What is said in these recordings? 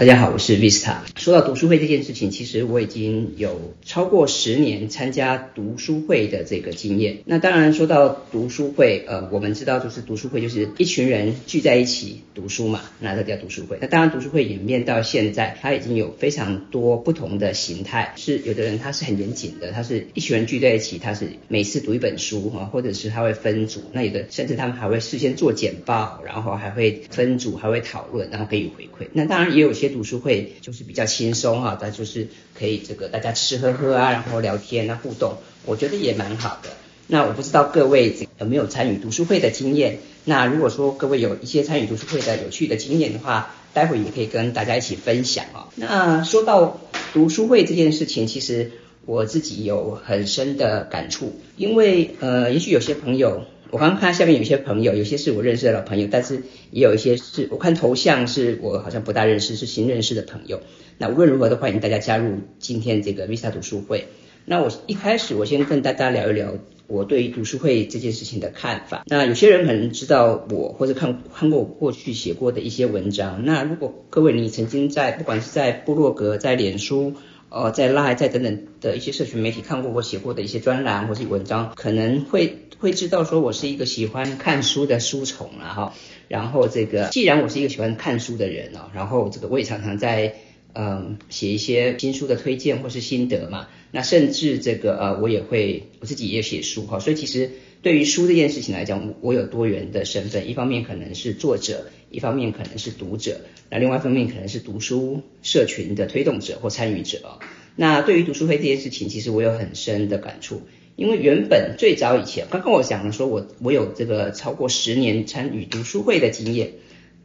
大家好，我是 Vista。说到读书会这件事情，其实我已经有超过十年参加读书会的这个经验。那当然说到读书会，呃，我们知道就是读书会就是一群人聚在一起读书嘛，那这叫读书会。那当然读书会演变到现在，它已经有非常多不同的形态。是有的人他是很严谨的，他是一群人聚在一起，他是每次读一本书哈，或者是他会分组。那有的甚至他们还会事先做简报，然后还会分组，还会讨论，然后给予回馈。那当然也有些。读书会就是比较轻松哈，它就是可以这个大家吃吃喝喝啊，然后聊天啊互动，我觉得也蛮好的。那我不知道各位有没有参与读书会的经验？那如果说各位有一些参与读书会的有趣的经验的话，待会也可以跟大家一起分享哦。那说到读书会这件事情，其实我自己有很深的感触，因为呃，也许有些朋友。我刚刚看下面有些朋友，有些是我认识的老朋友，但是也有一些是我看头像是我好像不大认识，是新认识的朋友。那无论如何都欢迎大家加入今天这个 Visa 读书会。那我一开始我先跟大家聊一聊我对于读书会这件事情的看法。那有些人可能知道我或者看看过我过去写过的一些文章。那如果各位你曾经在不管是在部落格、在脸书、哦在拉、在等等的一些社群媒体看过我写过的一些专栏或是文章，可能会。会知道说我是一个喜欢看书的书虫了哈，然后这个既然我是一个喜欢看书的人哦，然后这个我也常常在嗯写一些新书的推荐或是心得嘛，那甚至这个呃我也会我自己也写书哈，所以其实对于书这件事情来讲，我有多元的身份，一方面可能是作者，一方面可能是读者，那另外一方面可能是读书社群的推动者或参与者。那对于读书会这件事情，其实我有很深的感触。因为原本最早以前，刚刚我讲了，说我我有这个超过十年参与读书会的经验，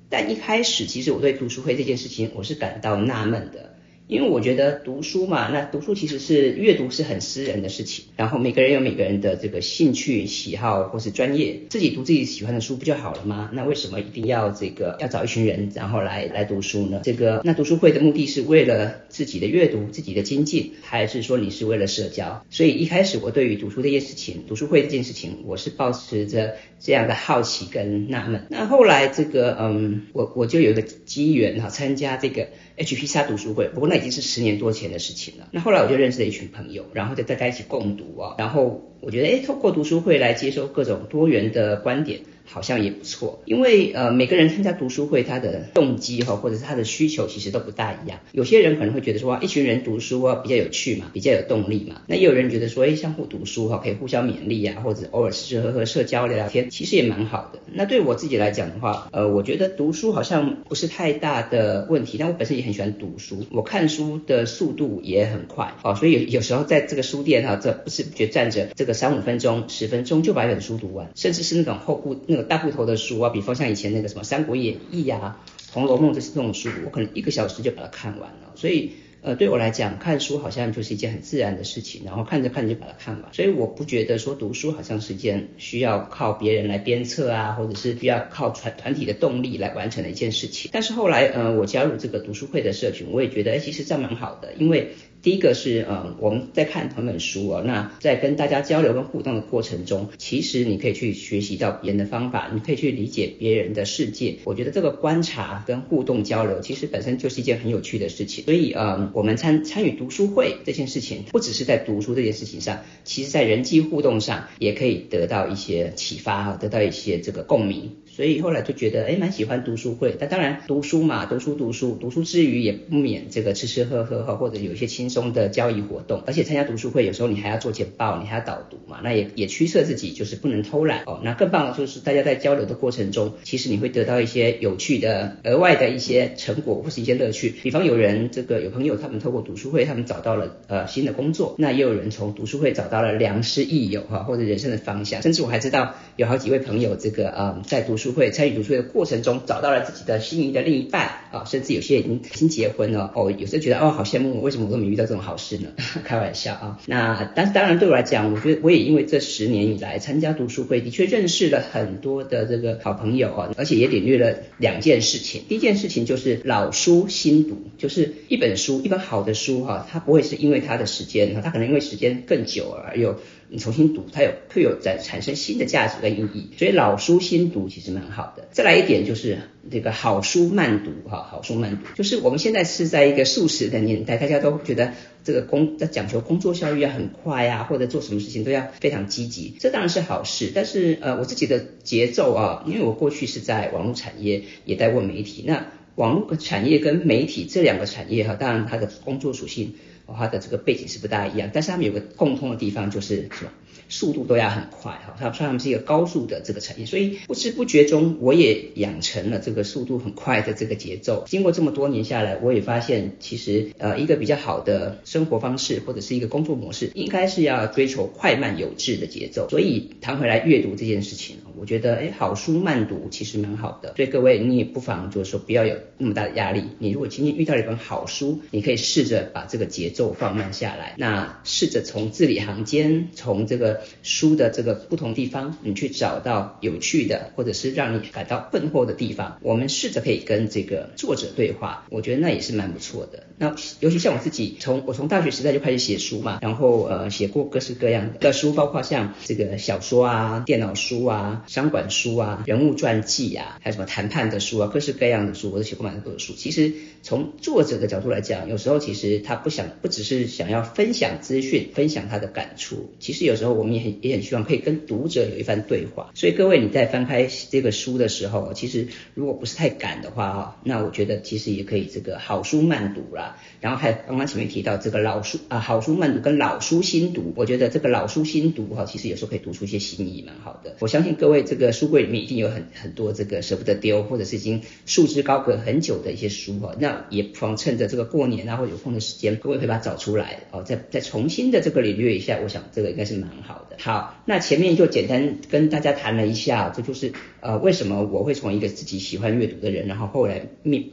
但一开始其实我对读书会这件事情我是感到纳闷的。因为我觉得读书嘛，那读书其实是阅读是很私人的事情，然后每个人有每个人的这个兴趣喜好或是专业，自己读自己喜欢的书不就好了吗？那为什么一定要这个要找一群人然后来来读书呢？这个那读书会的目的是为了自己的阅读、自己的精进，还是说你是为了社交？所以一开始我对于读书这件事情、读书会这件事情，我是保持着这样的好奇跟纳闷。那后来这个嗯，我我就有一个机缘哈，参加这个。H.P. 沙读书会，不过那已经是十年多前的事情了。那后来我就认识了一群朋友，然后就大家一起共读啊，然后我觉得，哎，透过读书会来接收各种多元的观点。好像也不错，因为呃每个人参加读书会，他的动机哈，或者是他的需求其实都不大一样。有些人可能会觉得说，一群人读书啊比较有趣嘛，比较有动力嘛。那也有人觉得说，哎，相互读书哈，可以互相勉励啊，或者偶尔吃吃喝喝、社交聊聊天，其实也蛮好的。那对我自己来讲的话，呃，我觉得读书好像不是太大的问题。但我本身也很喜欢读书，我看书的速度也很快，哦，所以有有时候在这个书店哈，这不是不觉站着这个三五分钟、十分钟就把一本书读完，甚至是那种厚布。那个大部头的书啊，比方像以前那个什么《三国演义》呀、《红楼梦》这些这种书，我可能一个小时就把它看完了。所以，呃，对我来讲，看书好像就是一件很自然的事情，然后看着看着就把它看完。所以，我不觉得说读书好像是件需要靠别人来鞭策啊，或者是需要靠团团体的动力来完成的一件事情。但是后来，呃，我加入这个读书会的社群，我也觉得，哎，其实这样蛮好的，因为。第一个是，嗯，我们在看同本书哦，那在跟大家交流跟互动的过程中，其实你可以去学习到别人的方法，你可以去理解别人的世界。我觉得这个观察跟互动交流，其实本身就是一件很有趣的事情。所以，嗯，我们参参与读书会这件事情，不只是在读书这件事情上，其实在人际互动上也可以得到一些启发哈，得到一些这个共鸣。所以后来就觉得，哎，蛮喜欢读书会。但当然，读书嘛，读书读书，读书之余也不免这个吃吃喝喝哈，或者有一些轻松的交易活动。而且参加读书会，有时候你还要做简报，你还要导读嘛，那也也驱策自己就是不能偷懒哦。那更棒的就是大家在交流的过程中，其实你会得到一些有趣的、额外的一些成果或是一些乐趣。比方有人这个有朋友他们透过读书会，他们找到了呃新的工作，那也有人从读书会找到了良师益友哈，或者人生的方向。甚至我还知道有好几位朋友这个呃在读书。读书会参与读书会的过程中，找到了自己的心仪的另一半啊，甚至有些已经已经结婚了哦。有时候觉得哦，好羡慕，为什么我都没遇到这种好事呢？开玩笑啊。那但当然对我来讲，我觉得我也因为这十年以来参加读书会，的确认识了很多的这个好朋友啊，而且也领略了两件事情。第一件事情就是老书新读，就是一本书，一本好的书哈，它不会是因为它的时间，它可能因为时间更久而有。你重新读，它有会有在产生新的价值跟意义。所以老书新读其实蛮好的。再来一点就是这个好书慢读哈，好书慢读，就是我们现在是在一个速食的年代，大家都觉得这个工在讲求工作效率要很快啊，或者做什么事情都要非常积极，这当然是好事。但是呃，我自己的节奏啊，因为我过去是在网络产业，也带过媒体，那网络产业跟媒体这两个产业哈，当然它的工作属性。它的这个背景是不大一样，但是他们有个共通的地方，就是什么？速度都要很快哈，它它们是一个高速的这个产业，所以不知不觉中我也养成了这个速度很快的这个节奏。经过这么多年下来，我也发现其实呃一个比较好的生活方式或者是一个工作模式，应该是要追求快慢有致的节奏。所以谈回来阅读这件事情，我觉得哎好书慢读其实蛮好的。所以各位你也不妨就是说不要有那么大的压力。你如果今天遇到了一本好书，你可以试着把这个节奏放慢下来，那试着从字里行间，从这个书的这个不同地方，你去找到有趣的，或者是让你感到困惑的地方。我们试着可以跟这个作者对话，我觉得那也是蛮不错的。那尤其像我自己，从我从大学时代就开始写书嘛，然后呃写过各式各样的书，包括像这个小说啊、电脑书啊、商管书啊、人物传记啊，还有什么谈判的书啊，各式各样的书，我都写过蛮多的书。其实从作者的角度来讲，有时候其实他不想，不只是想要分享资讯，分享他的感触，其实有时候我我们也很也很希望可以跟读者有一番对话。所以各位你在翻开这个书的时候，其实如果不是太赶的话啊，那我觉得其实也可以这个好书慢读啦。然后还刚刚前面提到这个老书啊，好书慢读跟老书新读，我觉得这个老书新读哈，其实有时候可以读出一些新意，蛮好的。我相信各位这个书柜里面一定有很很多这个舍不得丢，或者是已经束之高阁很久的一些书哈，那也不妨趁着这个过年啊或有空的时间，各位可以把它找出来哦，再再重新的这个领略一下，我想这个应该是蛮好好，那前面就简单跟大家谈了一下，这就是呃为什么我会从一个自己喜欢阅读的人，然后后来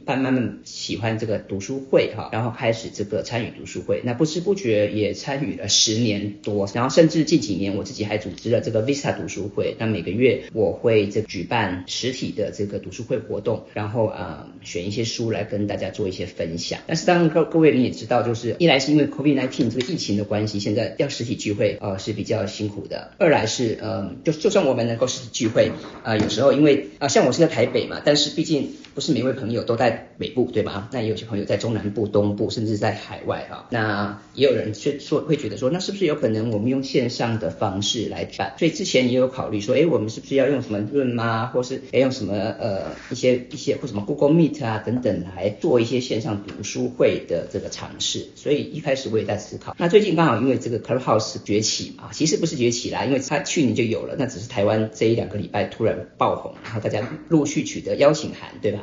慢慢慢喜欢这个读书会哈，然后开始这个参与读书会，那不知不觉也参与了十年多，然后甚至近几年我自己还组织了这个 Vista 读书会，那每个月我会这举办实体的这个读书会活动，然后呃选一些书来跟大家做一些分享。但是当然各各位你也知道，就是一来是因为 COVID-19 这个疫情的关系，现在要实体聚会呃是比较辛苦的；二来是嗯就就算我们能够是聚会，啊有时候因为啊像我是在台北嘛，但是毕竟不是每位朋友都在北部对吧？那也有些朋友在中南部、东部，甚至在海外哈。那也有人却说会觉得说，那是不是有可能我们用线上的方式来办？所以之前也有考虑说，哎，我们是不是要用什么润吗？或是哎用什么呃一些一些或什么 Google Meet 啊等等来做一些线上读书会的这个尝试？所以一开始我也在思考。那最近刚好因为这个 Clubhouse 崛起嘛，其实不是崛起啦，因为它去年就有了，那只是台湾这一两个礼拜突然爆红，然后大家陆续取得邀请函，对吧？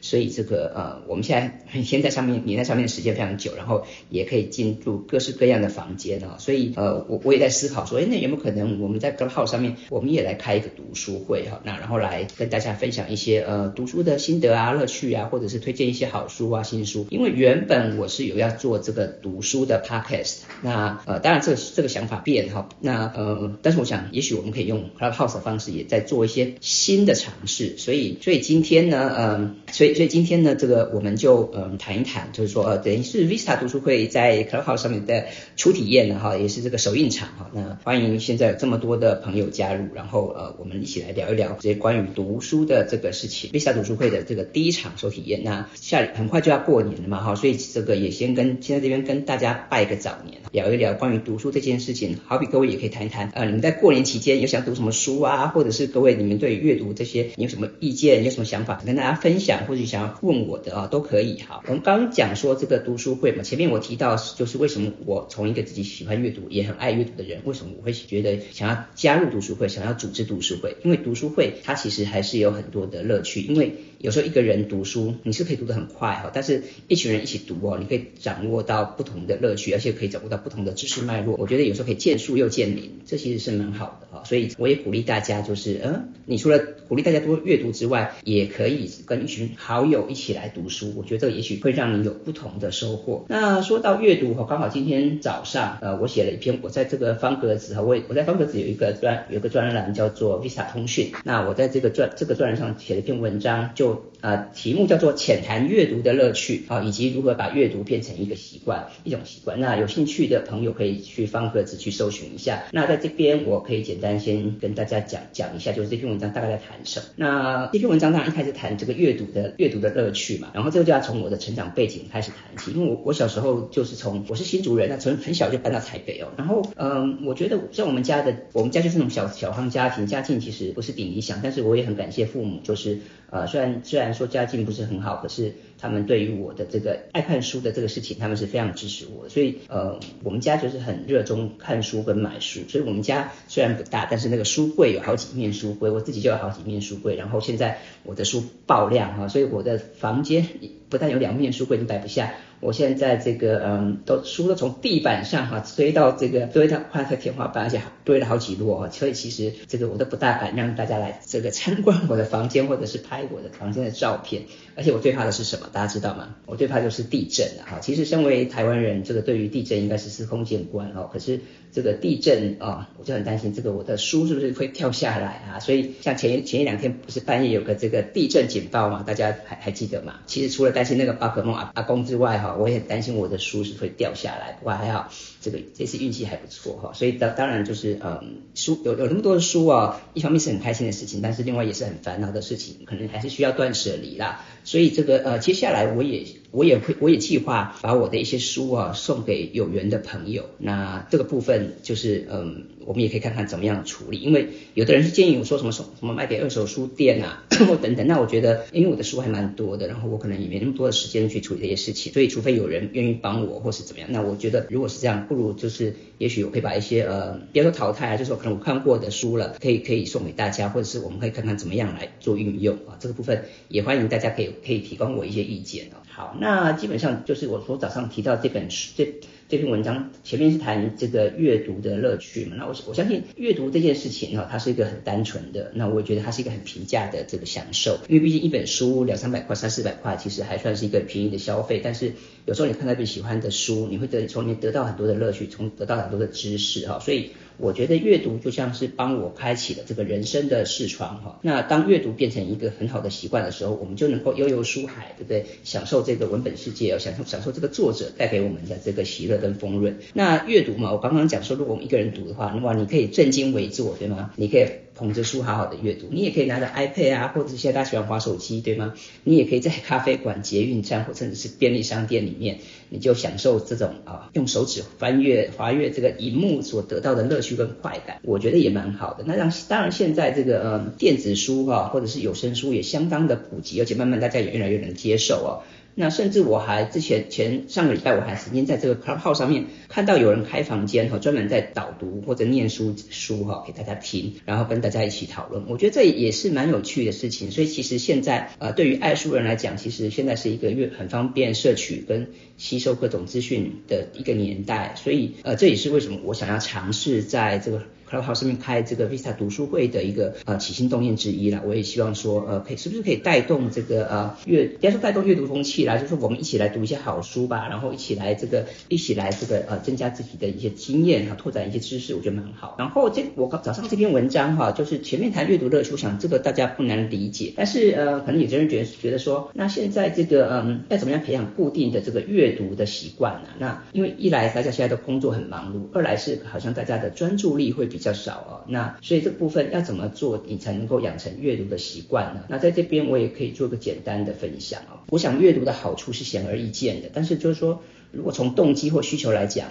所以这个呃，我们现在 先在上面，你在上面的时间非常久，然后也可以进入各式各样的房间啊。所以呃，我我也在思考说，哎，那有没有可能我们在 Clubhouse 上面，我们也来开一个读书会哈？那然后来跟大家分享一些呃读书的心得啊、乐趣啊，或者是推荐一些好书啊、新书。因为原本我是有要做这个读书的 Podcast，那呃，当然这个这个想法变哈，那呃，但是我想也许我们可以用 Clubhouse 的方式，也在做一些新的尝试。所以所以今天呢，嗯，所以。所以今天呢，这个我们就嗯谈一谈，就是说呃等于是 Vista 读书会在 Clubhouse 上面的初体验呢哈，也是这个首映场哈。那欢迎现在有这么多的朋友加入，然后呃我们一起来聊一聊这些关于读书的这个事情。Vista 读书会的这个第一场首体验，那下很快就要过年了嘛哈，所以这个也先跟现在这边跟大家拜个早年，聊一聊关于读书这件事情。好比各位也可以谈一谈，呃你们在过年期间有想读什么书啊，或者是各位你们对阅读这些你有什么意见，有什么想法跟大家分享，或者想要问我的啊，都可以哈。我们刚刚讲说这个读书会嘛，前面我提到就是为什么我从一个自己喜欢阅读也很爱阅读的人，为什么我会觉得想要加入读书会，想要组织读书会？因为读书会它其实还是有很多的乐趣，因为有时候一个人读书你是可以读得很快哈，但是一群人一起读哦，你可以掌握到不同的乐趣，而且可以掌握到不同的知识脉络。我觉得有时候可以见树又见林，这其实是蛮好的哈。所以我也鼓励大家，就是嗯，你除了鼓励大家多阅读之外，也可以跟一群好。好友一起来读书，我觉得这个也许会让你有不同的收获。那说到阅读哈，刚好今天早上呃，我写了一篇，我在这个方格子哈，我我在方格子有一个专有一个专栏叫做 Visa 通讯，那我在这个专这个专栏上写了一篇文章，就呃题目叫做浅谈阅读的乐趣啊，以及如何把阅读变成一个习惯，一种习惯。那有兴趣的朋友可以去方格子去搜寻一下。那在这边我可以简单先跟大家讲讲一下，就是这篇文章大概在谈什么。那这篇文章当然一开始谈这个阅读的阅读的乐趣嘛，然后这个就要从我的成长背景开始谈起，因为我我小时候就是从我是新竹人，那从很小就搬到台北哦，然后嗯，我觉得像我们家的我们家就是那种小小康家庭，家境其实不是顶理想，但是我也很感谢父母，就是呃虽然虽然说家境不是很好，可是。他们对于我的这个爱看书的这个事情，他们是非常支持我，所以呃，我们家就是很热衷看书跟买书，所以我们家虽然不大，但是那个书柜有好几面书柜，我自己就有好几面书柜，然后现在我的书爆量哈，所以我的房间不但有两面书柜，都摆不下。我现在这个嗯，都书都从地板上哈堆到这个堆到快在天花板，而且堆了好几摞哈，所以其实这个我都不大敢让大家来这个参观我的房间或者是拍我的房间的照片。而且我最怕的是什么？大家知道吗？我最怕就是地震啊！哈，其实身为台湾人，这个对于地震应该是司空见惯哦。可是这个地震啊，我就很担心这个我的书是不是会掉下来啊？所以像前一前一两天不是半夜有个这个地震警报嘛？大家还还记得吗？其实除了担心那个宝可梦阿阿公之外哈，我也很担心我的书是会掉下来。不过还好，这个这次运气还不错哈。所以当当然就是嗯，书有有那么多的书啊，一方面是很开心的事情，但是另外也是很烦恼的事情，可能还是需要断舍离啦。所以这个呃，接下来我也我也会我也计划把我的一些书啊送给有缘的朋友。那这个部分就是嗯，我们也可以看看怎么样处理。因为有的人是建议我说什么送什么卖给二手书店啊 或等等。那我觉得因为我的书还蛮多的，然后我可能也没那么多的时间去处理这些事情。所以除非有人愿意帮我或是怎么样，那我觉得如果是这样，不如就是也许我可以把一些呃，别说淘汰啊，就是可能我看过的书了，可以可以送给大家，或者是我们可以看看怎么样来做运用啊。这个部分也欢迎大家可以。可以提供我一些意见哦。好，那基本上就是我说早上提到这本书这。这篇文章前面是谈这个阅读的乐趣嘛？那我我相信阅读这件事情哈，它是一个很单纯的，那我觉得它是一个很平价的这个享受，因为毕竟一本书两三百块、三四百块，其实还算是一个便宜的消费。但是有时候你看到一本喜欢的书，你会得从里面得到很多的乐趣，从得到很多的知识哈。所以我觉得阅读就像是帮我开启了这个人生的视窗哈。那当阅读变成一个很好的习惯的时候，我们就能够悠游书海，对不对？享受这个文本世界，享受享受这个作者带给我们的这个喜乐。跟丰润，那阅读嘛，我刚刚讲说，如果我们一个人读的话，那么，你可以正襟危坐，对吗？你可以捧着书好好的阅读，你也可以拿着 iPad 啊，或者现在大家喜欢滑手机，对吗？你也可以在咖啡馆、捷运站，或甚至是便利商店里面，你就享受这种啊，用手指翻阅、滑阅这个荧幕所得到的乐趣跟快感，我觉得也蛮好的。那让当然现在这个呃电子书哈，或者是有声书也相当的普及，而且慢慢大家也越来越能接受哦。那甚至我还之前前上个礼拜我还曾经在这个 Club 号上面看到有人开房间哈，专门在导读或者念书书哈给大家听，然后跟大家一起讨论。我觉得这也是蛮有趣的事情。所以其实现在呃对于爱书人来讲，其实现在是一个越很方便摄取跟吸收各种资讯的一个年代。所以呃这也是为什么我想要尝试在这个。Clubhouse 上面开这个 Vista 读书会的一个呃起心动念之一啦，我也希望说呃可以是不是可以带动这个呃阅，应该说带动阅读风气啦，就是我们一起来读一些好书吧，然后一起来这个一起来这个呃增加自己的一些经验哈，拓展一些知识，我觉得蛮好。然后这我刚早上这篇文章哈，就是前面谈阅读乐趣，我想这个大家不难理解，但是呃可能有些人觉得觉得说，那现在这个嗯要怎么样培养固定的这个阅读的习惯呢？那因为一来大家现在都工作很忙碌，二来是好像大家的专注力会比较少哦，那所以这部分要怎么做，你才能够养成阅读的习惯呢？那在这边我也可以做个简单的分享哦。我想阅读的好处是显而易见的，但是就是说，如果从动机或需求来讲，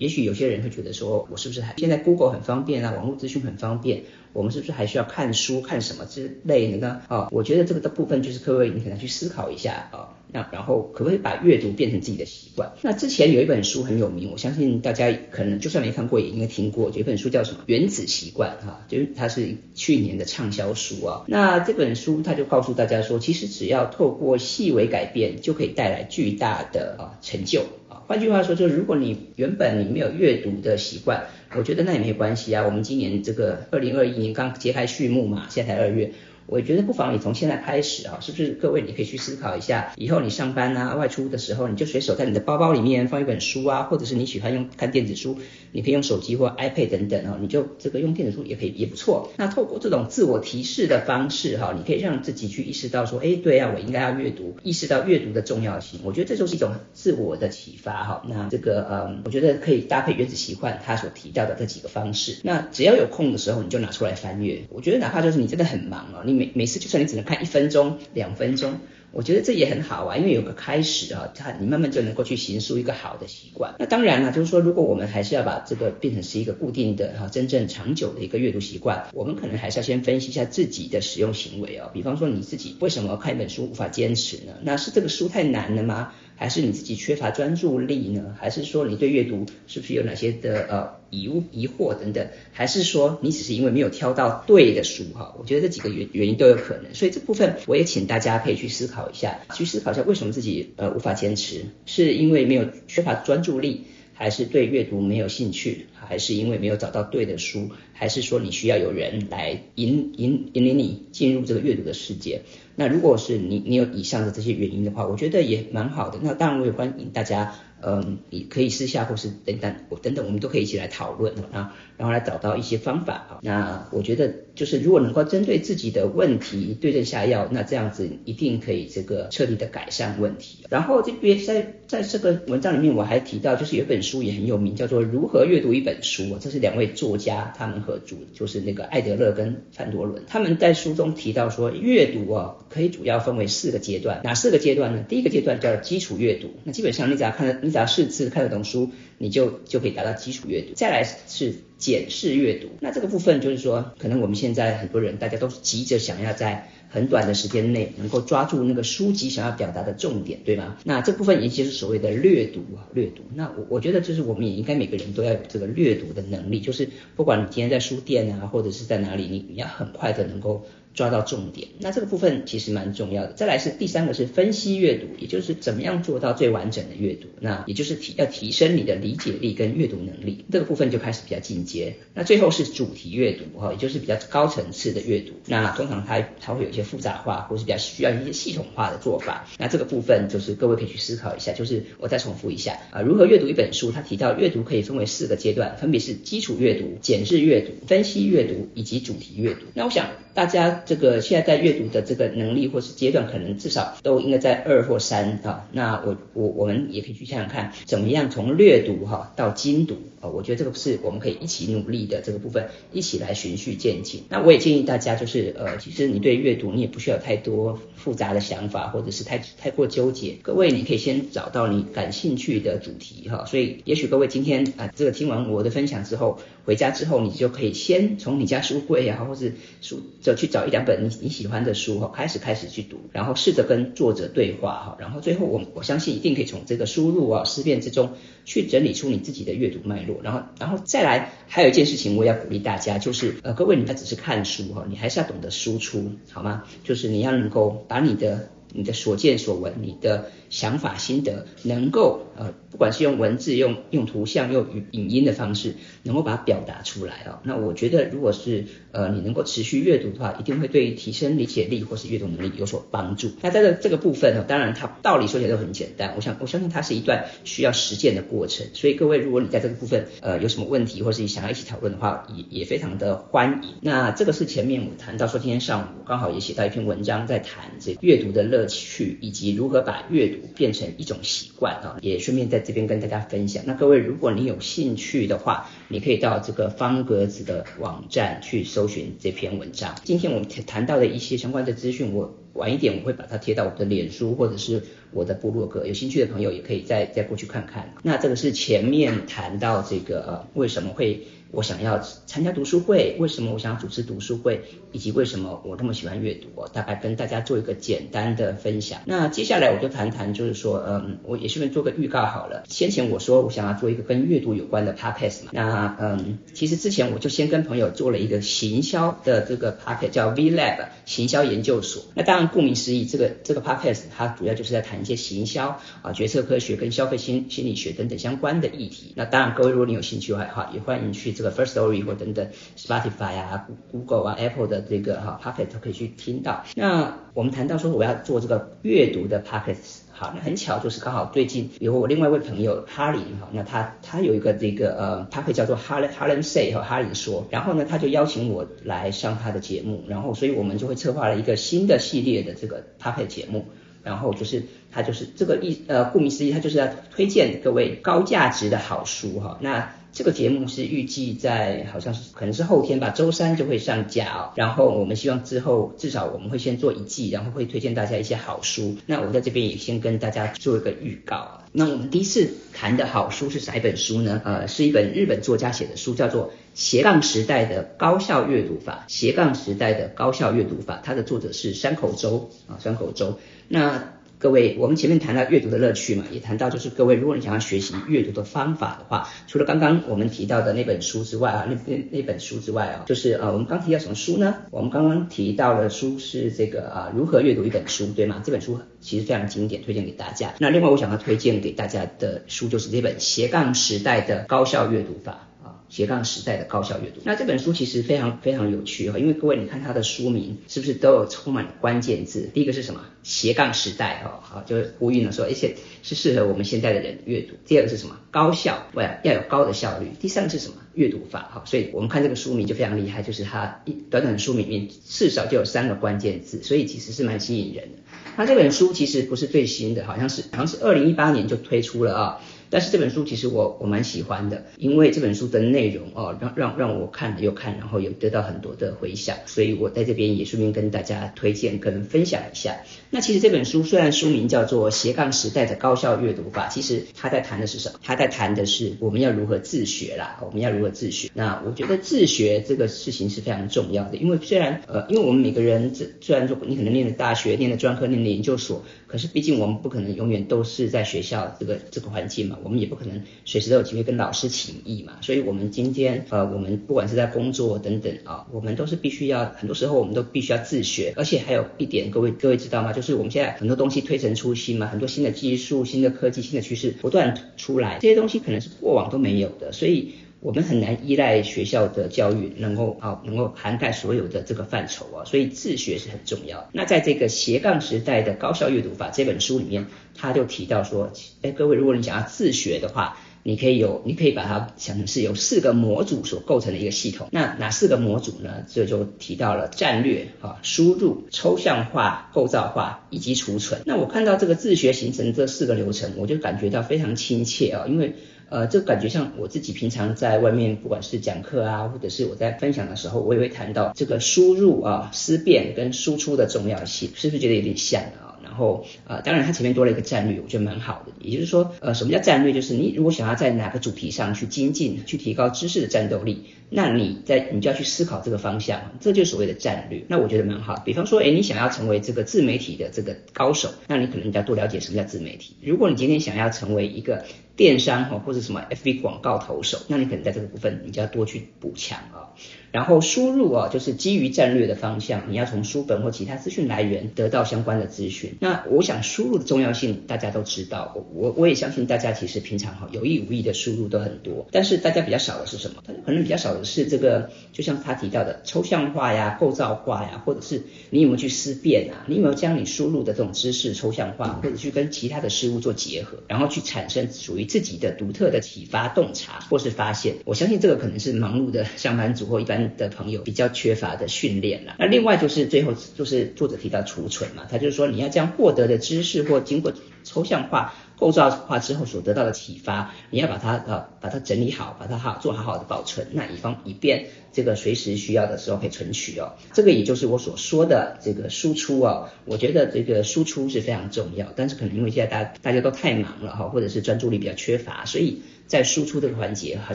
也许有些人会觉得说，我是不是还现在 Google 很方便啊，网络资讯很方便，我们是不是还需要看书看什么之类的呢？啊，我觉得这个的部分就是各位你可能去思考一下啊。那然后可不可以把阅读变成自己的习惯？那之前有一本书很有名，我相信大家可能就算没看过也应该听过。有一本书叫什么《原子习惯》哈，就是它是去年的畅销书啊。那这本书它就告诉大家说，其实只要透过细微改变，就可以带来巨大的啊成就。换句话说，就是如果你原本你没有阅读的习惯，我觉得那也没关系啊。我们今年这个二零二一年刚揭开序幕嘛，现在才二月。我觉得不妨你从现在开始啊，是不是各位你可以去思考一下，以后你上班啊、外出的时候，你就随手在你的包包里面放一本书啊，或者是你喜欢用看电子书，你可以用手机或 iPad 等等啊，你就这个用电子书也可以也不错。那透过这种自我提示的方式哈，你可以让自己去意识到说，哎，对啊，我应该要阅读，意识到阅读的重要性。我觉得这就是一种自我的启发哈。那这个嗯，我觉得可以搭配原子习惯他所提到的这几个方式。那只要有空的时候，你就拿出来翻阅。我觉得哪怕就是你真的很忙哦，你每每次就算你只能看一分钟、两分钟。我觉得这也很好啊，因为有个开始啊，它你慢慢就能够去形塑一个好的习惯。那当然了，就是说，如果我们还是要把这个变成是一个固定的哈，真正长久的一个阅读习惯，我们可能还是要先分析一下自己的使用行为哦。比方说你自己为什么看一本书无法坚持呢？那是这个书太难了吗？还是你自己缺乏专注力呢？还是说你对阅读是不是有哪些的呃疑疑惑等等？还是说你只是因为没有挑到对的书哈？我觉得这几个原原因都有可能，所以这部分我也请大家可以去思考一下，去思考一下为什么自己呃无法坚持，是因为没有缺乏专注力，还是对阅读没有兴趣，还是因为没有找到对的书，还是说你需要有人来引引引领你进入这个阅读的世界？那如果是你你有以上的这些原因的话，我觉得也蛮好的。那当然我也欢迎大家。嗯，你可以私下或是等等，我等等，我们都可以一起来讨论啊，然后来找到一些方法啊。那我觉得就是如果能够针对自己的问题对症下药，那这样子一定可以这个彻底的改善问题。然后这边在在这个文章里面我还提到，就是有本书也很有名，叫做《如何阅读一本书》，这是两位作家他们合著，就是那个艾德勒跟范多伦。他们在书中提到说，阅读啊可以主要分为四个阶段，哪四个阶段呢？第一个阶段叫基础阅读，那基本上你只要看你。只要试字看得懂书，你就就可以达到基础阅读。再来是检视阅读，那这个部分就是说，可能我们现在很多人大家都是急着想要在很短的时间内能够抓住那个书籍想要表达的重点，对吗？那这部分也就是所谓的略读啊，略读。那我我觉得就是我们也应该每个人都要有这个略读的能力，就是不管你今天在书店啊，或者是在哪里，你你要很快的能够。抓到重点，那这个部分其实蛮重要的。再来是第三个是分析阅读，也就是怎么样做到最完整的阅读，那也就是提要提升你的理解力跟阅读能力，这个部分就开始比较进阶。那最后是主题阅读哈，也就是比较高层次的阅读。那通常它它会有一些复杂化，或是比较需要一些系统化的做法。那这个部分就是各位可以去思考一下。就是我再重复一下啊，如何阅读一本书？它提到阅读可以分为四个阶段，分别是基础阅读、检视阅读、分析阅读以及主题阅读。那我想。大家这个现在在阅读的这个能力或是阶段，可能至少都应该在二或三啊。那我我我们也可以去想想看，怎么样从略读哈到精读啊？我觉得这个是我们可以一起努力的这个部分，一起来循序渐进。那我也建议大家就是呃，其实你对阅读你也不需要太多复杂的想法，或者是太太过纠结。各位你可以先找到你感兴趣的主题哈。所以也许各位今天啊这个听完我的分享之后，回家之后你就可以先从你家书柜啊，或是书。就去找一两本你你喜欢的书哈，开始开始去读，然后试着跟作者对话哈，然后最后我我相信一定可以从这个输入啊思辨之中去整理出你自己的阅读脉络，然后然后再来还有一件事情我要鼓励大家，就是呃各位你不只是看书哈，你还是要懂得输出好吗？就是你要能够把你的你的所见所闻你的。想法心得能够呃，不管是用文字、用用图像、用语音的方式，能够把它表达出来啊。那我觉得，如果是呃你能够持续阅读的话，一定会对提升理解力或是阅读能力有所帮助。那在这这个部分呢，当然它道理说起来都很简单，我想我相信它是一段需要实践的过程。所以各位，如果你在这个部分呃有什么问题，或是你想要一起讨论的话，也也非常的欢迎。那这个是前面我谈到说，今天上午刚好也写到一篇文章，在谈这阅读的乐趣以及如何把阅读。变成一种习惯啊，也顺便在这边跟大家分享。那各位，如果你有兴趣的话，你可以到这个方格子的网站去搜寻这篇文章。今天我们谈到的一些相关的资讯，我晚一点我会把它贴到我的脸书或者是我的部落格，有兴趣的朋友也可以再再过去看看。那这个是前面谈到这个呃为什么会。我想要参加读书会，为什么我想要主持读书会，以及为什么我那么喜欢阅读，我大概跟大家做一个简单的分享。那接下来我就谈谈，就是说，嗯，我也顺便做个预告好了。先前我说我想要做一个跟阅读有关的 podcast 嘛，那嗯，其实之前我就先跟朋友做了一个行销的这个 podcast，叫 V Lab 行销研究所。那当然顾名思义，这个这个 podcast 它主要就是在谈一些行销啊、决策科学跟消费心心理学等等相关的议题。那当然各位如果你有兴趣的话，也欢迎去。这个 First Story 或等等 Spotify 啊、Google 啊、Apple 的这个哈 Pocket 都可以去听到。那我们谈到说我要做这个阅读的 Pocket。好，那很巧，就是刚好最近有我另外一位朋友哈林哈，那他他有一个这个呃，他可以叫做哈哈林 say 和哈林说，然后呢，他就邀请我来上他的节目，然后所以我们就会策划了一个新的系列的这个 Pocket 节目，然后就是他就是这个意呃，顾名思义，他就是要推荐各位高价值的好书哈，那。这个节目是预计在好像是可能是后天吧，周三就会上架哦。然后我们希望之后至少我们会先做一季，然后会推荐大家一些好书。那我在这边也先跟大家做一个预告。那我们第一次谈的好书是哪一本书呢？呃，是一本日本作家写的书，叫做《斜杠时代的高效阅读法》。斜杠时代的高效阅读法，它的作者是山口周啊，山口周。那各位，我们前面谈到阅读的乐趣嘛，也谈到就是各位，如果你想要学习阅读的方法的话，除了刚刚我们提到的那本书之外啊，那那那本书之外啊，就是呃，我们刚提到什么书呢？我们刚刚提到的书是这个啊，如何阅读一本书，对吗？这本书其实非常经典，推荐给大家。那另外我想要推荐给大家的书就是这本斜杠时代的高效阅读法。斜杠时代的高效阅读，那这本书其实非常非常有趣哈，因为各位你看它的书名是不是都有充满关键字？第一个是什么？斜杠时代哈，好，就呼吁了说，而且是适合我们现在的人阅读。第二个是什么？高效，对，要有高的效率。第三个是什么？阅读法哈，所以我们看这个书名就非常厉害，就是它一短短的书名里面至少就有三个关键字，所以其实是蛮吸引人的。它这本书其实不是最新的，好像是好像是二零一八年就推出了啊。但是这本书其实我我蛮喜欢的，因为这本书的内容哦，让让让我看了又看，然后有得到很多的回响，所以我在这边也顺便跟大家推荐跟分享一下。那其实这本书虽然书名叫做《斜杠时代的高效阅读法》，其实他在谈的是什么？他在谈的是我们要如何自学啦，我们要如何自学。那我觉得自学这个事情是非常重要的，因为虽然呃，因为我们每个人这虽然说你可能念了大学、念了专科、念了研究所，可是毕竟我们不可能永远都是在学校这个这个环境嘛。我们也不可能随时都有机会跟老师请益嘛，所以我们今天呃，我们不管是在工作等等啊，我们都是必须要，很多时候我们都必须要自学，而且还有一点，各位各位知道吗？就是我们现在很多东西推陈出新嘛，很多新的技术、新的科技、新的趋势不断出来，这些东西可能是过往都没有的，所以。我们很难依赖学校的教育能够啊能够涵盖所有的这个范畴啊，所以自学是很重要。那在这个斜杠时代的高效阅读法这本书里面，他就提到说，哎，各位如果你想要自学的话，你可以有，你可以把它想成是由四个模组所构成的一个系统。那哪四个模组呢？这就提到了战略啊、输入、抽象化、构造化以及储存。那我看到这个自学形成这四个流程，我就感觉到非常亲切啊，因为。呃，这感觉像我自己平常在外面，不管是讲课啊，或者是我在分享的时候，我也会谈到这个输入啊、思辨跟输出的重要性，是不是觉得有点像啊？然后呃，当然它前面多了一个战略，我觉得蛮好的。也就是说，呃，什么叫战略？就是你如果想要在哪个主题上去精进、去提高知识的战斗力，那你在你就要去思考这个方向，这就是所谓的战略。那我觉得蛮好。比方说，哎，你想要成为这个自媒体的这个高手，那你可能你要多了解什么叫自媒体。如果你今天想要成为一个电商哈或者什么 FB 广告投手，那你可能在这个部分你就要多去补强啊。然后输入啊，就是基于战略的方向，你要从书本或其他资讯来源得到相关的资讯。那我想输入的重要性大家都知道，我我也相信大家其实平常哈有意无意的输入都很多，但是大家比较少的是什么？可能比较少的是这个，就像他提到的抽象化呀、构造化呀，或者是你有没有去思辨啊？你有没有将你输入的这种知识抽象化，或者去跟其他的事物做结合，然后去产生属于自己的独特的启发、洞察或是发现？我相信这个可能是忙碌的上班族或一般。的朋友比较缺乏的训练了。那另外就是最后就是作者提到储存嘛，他就是说你要将获得的知识或经过抽象化、构造化之后所得到的启发，你要把它呃把它整理好，把它好做好好的保存，那以方以便这个随时需要的时候可以存取哦。这个也就是我所说的这个输出哦。我觉得这个输出是非常重要，但是可能因为现在大大家都太忙了哈，或者是专注力比较缺乏，所以。在输出这个环节，好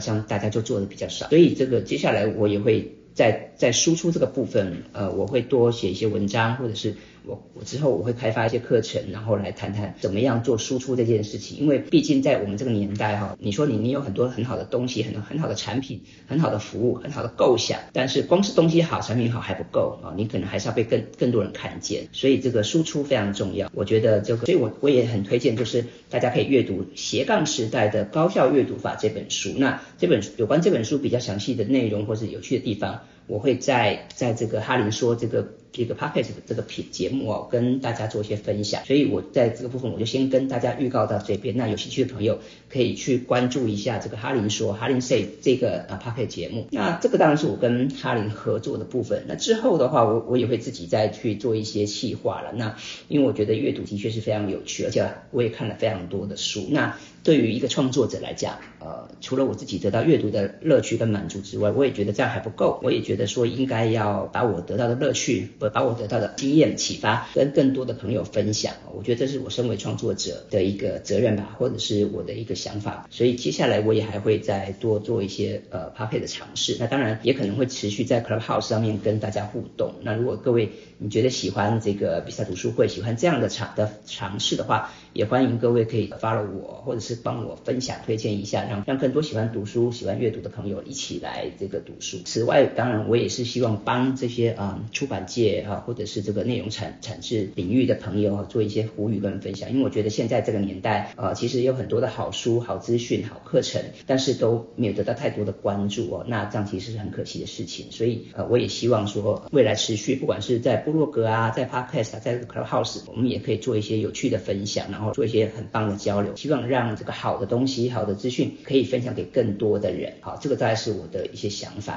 像大家就做的比较少，所以这个接下来我也会在在输出这个部分，呃，我会多写一些文章，或者是我我之后我会开发一些课程，然后来谈谈怎么样做输出这件事情。因为毕竟在我们这个年代哈，你说你你有很多很好的东西，很多很好的产品，很好的服务，很好的构想，但是光是东西好，产品好还不够啊，你可能还是要被更更多人看见。所以这个输出非常重要。我觉得这个，所以我我也很推荐，就是大家可以阅读《斜杠时代的高效阅读法》这本书。那这本有关这本书比较详细的内容或是有趣的地方。我会在在这个哈林说这个这个 p o c k e t 的这个品节目哦，跟大家做一些分享，所以我在这个部分我就先跟大家预告到这边。那有兴趣的朋友可以去关注一下这个哈林说哈林 say 这个啊 p o c k e t 节目。那这个当然是我跟哈林合作的部分。那之后的话，我我也会自己再去做一些细化了。那因为我觉得阅读的确是非常有趣，而且我也看了非常多的书。那对于一个创作者来讲，呃，除了我自己得到阅读的乐趣跟满足之外，我也觉得这样还不够。我也觉得说应该要把我得到的乐趣，把把我得到的经验启发，跟更多的朋友分享。我觉得这是我身为创作者的一个责任吧，或者是我的一个想法。所以接下来我也还会再多做一些呃搭配的尝试。那当然也可能会持续在 Clubhouse 上面跟大家互动。那如果各位你觉得喜欢这个比赛读书会，喜欢这样的尝的尝试的话，也欢迎各位可以 follow 我，或者是帮我分享推荐一下，让让更多喜欢读书、喜欢阅读的朋友一起来这个读书。此外，当然我也是希望帮这些啊出版界啊，或者是这个内容产产制领域的朋友做一些呼吁跟分享，因为我觉得现在这个年代啊，其实有很多的好书、好资讯、好课程，但是都没有得到太多的关注哦，那这样其实是很可惜的事情。所以呃，我也希望说未来持续，不管是在部落格啊，在 Podcast 啊，在 Clubhouse，我们也可以做一些有趣的分享，然后做一些很棒的交流，希望让这个好的东西、好的资讯可以分享给更多的人。好，这个大概是我的一些想法。